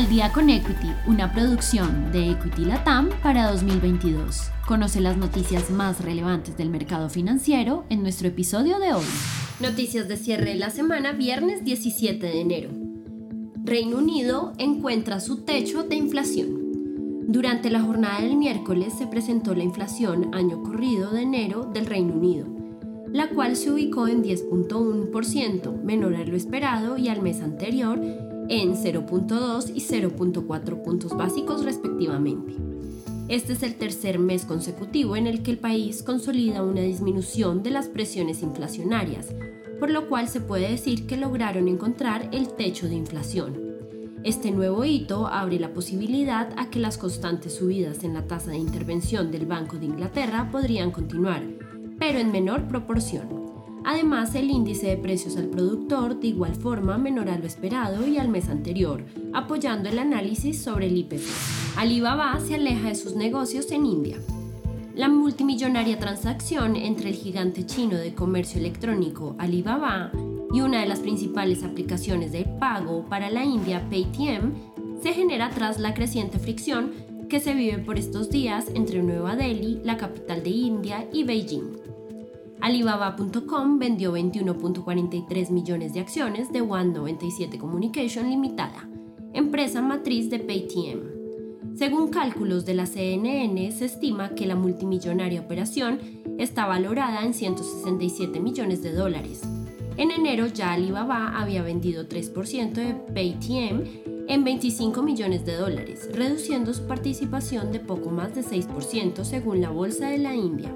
Al día con Equity, una producción de Equity Latam para 2022. Conoce las noticias más relevantes del mercado financiero en nuestro episodio de hoy. Noticias de cierre de la semana, viernes 17 de enero. Reino Unido encuentra su techo de inflación. Durante la jornada del miércoles se presentó la inflación año corrido de enero del Reino Unido, la cual se ubicó en 10.1%, menor a lo esperado y al mes anterior en 0.2 y 0.4 puntos básicos respectivamente. Este es el tercer mes consecutivo en el que el país consolida una disminución de las presiones inflacionarias, por lo cual se puede decir que lograron encontrar el techo de inflación. Este nuevo hito abre la posibilidad a que las constantes subidas en la tasa de intervención del Banco de Inglaterra podrían continuar, pero en menor proporción. Además, el índice de precios al productor de igual forma menor a lo esperado y al mes anterior, apoyando el análisis sobre el IPC. Alibaba se aleja de sus negocios en India. La multimillonaria transacción entre el gigante chino de comercio electrónico Alibaba y una de las principales aplicaciones de pago para la India, Paytm, se genera tras la creciente fricción que se vive por estos días entre Nueva Delhi, la capital de India, y Beijing. Alibaba.com vendió 21.43 millones de acciones de One97 Communication Limitada, empresa matriz de Paytm. Según cálculos de la CNN, se estima que la multimillonaria operación está valorada en 167 millones de dólares. En enero ya Alibaba había vendido 3% de Paytm en 25 millones de dólares, reduciendo su participación de poco más de 6% según la Bolsa de la India.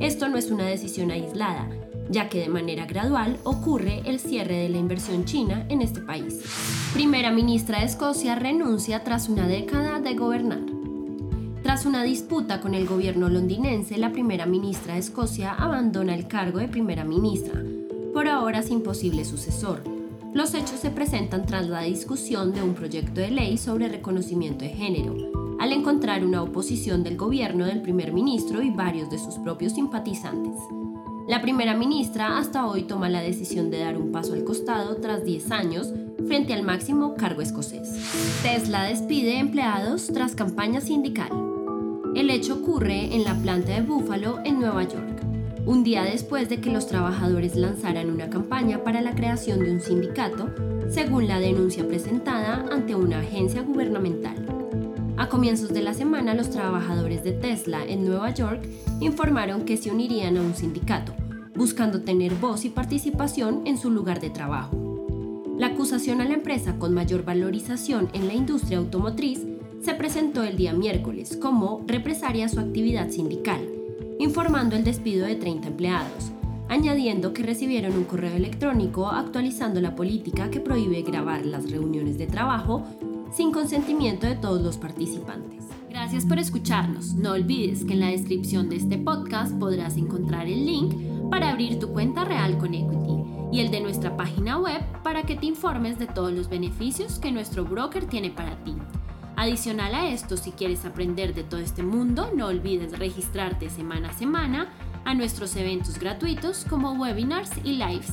Esto no es una decisión aislada, ya que de manera gradual ocurre el cierre de la inversión china en este país. Primera ministra de Escocia renuncia tras una década de gobernar. Tras una disputa con el gobierno londinense, la primera ministra de Escocia abandona el cargo de primera ministra, por ahora sin posible sucesor. Los hechos se presentan tras la discusión de un proyecto de ley sobre reconocimiento de género, al encontrar una oposición del gobierno del primer ministro y varios de sus propios simpatizantes. La primera ministra hasta hoy toma la decisión de dar un paso al costado tras 10 años frente al máximo cargo escocés. Tesla despide empleados tras campaña sindical. El hecho ocurre en la planta de Buffalo, en Nueva York, un día después de que los trabajadores lanzaran una campaña para la creación de un sindicato, según la denuncia presentada ante una agencia gubernamental. A comienzos de la semana, los trabajadores de Tesla en Nueva York informaron que se unirían a un sindicato, buscando tener voz y participación en su lugar de trabajo. La acusación a la empresa con mayor valorización en la industria automotriz se presentó el día miércoles como represaria a su actividad sindical, informando el despido de 30 empleados, añadiendo que recibieron un correo electrónico actualizando la política que prohíbe grabar las reuniones de trabajo sin consentimiento de todos los participantes. Gracias por escucharnos. No olvides que en la descripción de este podcast podrás encontrar el link para abrir tu cuenta real con Equity y el de nuestra página web para que te informes de todos los beneficios que nuestro broker tiene para ti. Adicional a esto, si quieres aprender de todo este mundo, no olvides registrarte semana a semana a nuestros eventos gratuitos como webinars y lives